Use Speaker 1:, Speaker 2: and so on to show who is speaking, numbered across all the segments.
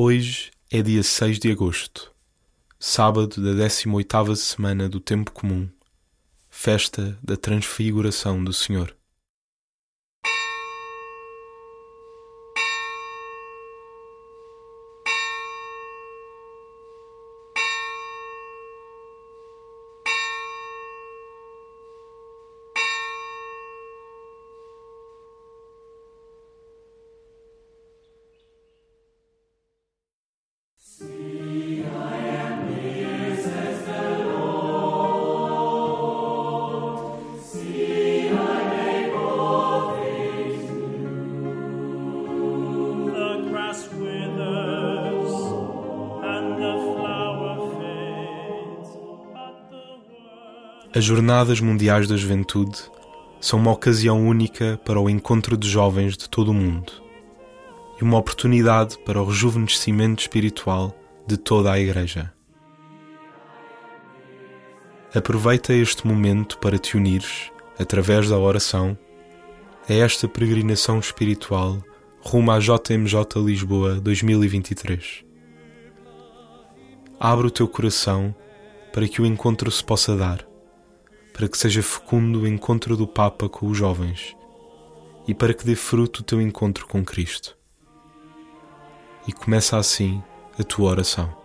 Speaker 1: Hoje é dia 6 de agosto, sábado da 18ª semana do tempo comum, festa da transfiguração do Senhor. As Jornadas Mundiais da Juventude são uma ocasião única para o encontro de jovens de todo o mundo e uma oportunidade para o rejuvenescimento espiritual de toda a Igreja. Aproveita este momento para te unires, através da oração, a esta peregrinação espiritual rumo à JMJ Lisboa 2023. Abre o teu coração para que o encontro se possa dar para que seja fecundo o encontro do Papa com os jovens e para que dê fruto o teu encontro com Cristo. E começa assim a tua oração.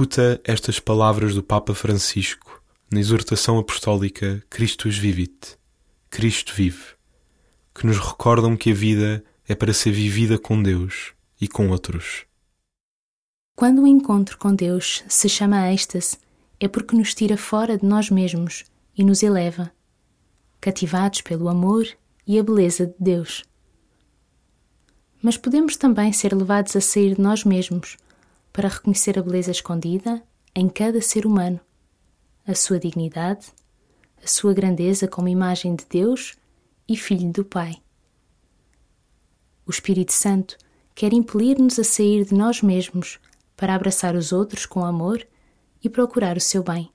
Speaker 1: Escuta estas palavras do Papa Francisco na exortação apostólica Christus Vivit, Cristo vive, que nos recordam que a vida é para ser vivida com Deus e com outros.
Speaker 2: Quando o encontro com Deus se chama êxtase, é porque nos tira fora de nós mesmos e nos eleva, cativados pelo amor e a beleza de Deus. Mas podemos também ser levados a sair de nós mesmos para reconhecer a beleza escondida em cada ser humano, a sua dignidade, a sua grandeza como imagem de Deus e Filho do Pai. O Espírito Santo quer impelir-nos a sair de nós mesmos para abraçar os outros com amor e procurar o seu bem.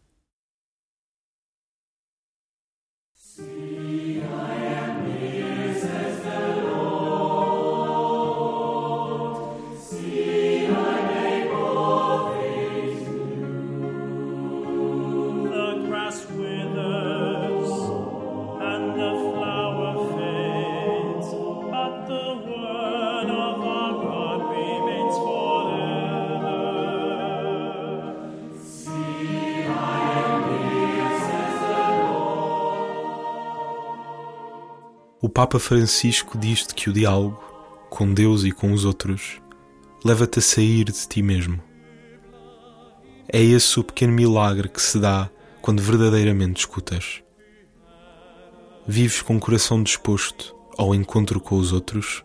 Speaker 1: Papa Francisco diz-te que o diálogo, com Deus e com os outros, leva-te a sair de ti mesmo. É esse o pequeno milagre que se dá quando verdadeiramente escutas. Vives com o coração disposto ao encontro com os outros?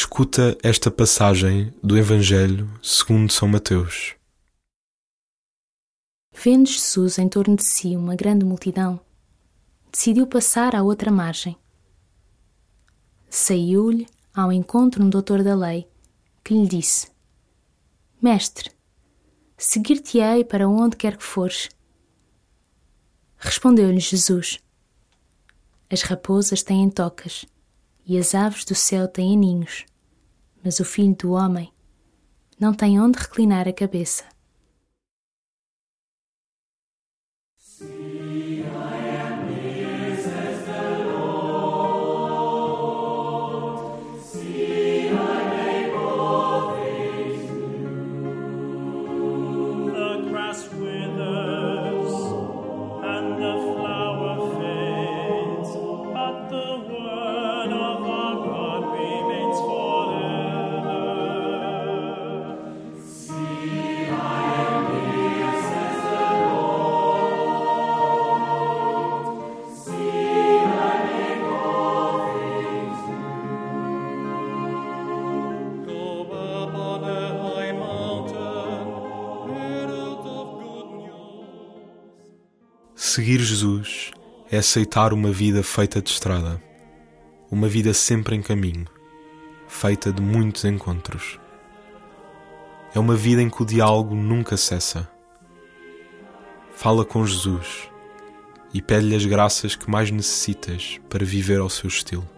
Speaker 1: Escuta esta passagem do Evangelho segundo São Mateus.
Speaker 2: Vendo Jesus em torno de si uma grande multidão, decidiu passar à outra margem. Saiu-lhe ao encontro um doutor da lei, que lhe disse: Mestre, seguir-te-ei para onde quer que fores. Respondeu-lhe Jesus: As raposas têm tocas e as aves do céu têm ninhos, mas o filho do homem não tem onde reclinar a cabeça.
Speaker 1: Seguir Jesus é aceitar uma vida feita de estrada, uma vida sempre em caminho, feita de muitos encontros. É uma vida em que o diálogo nunca cessa. Fala com Jesus e pede-lhe as graças que mais necessitas para viver ao seu estilo.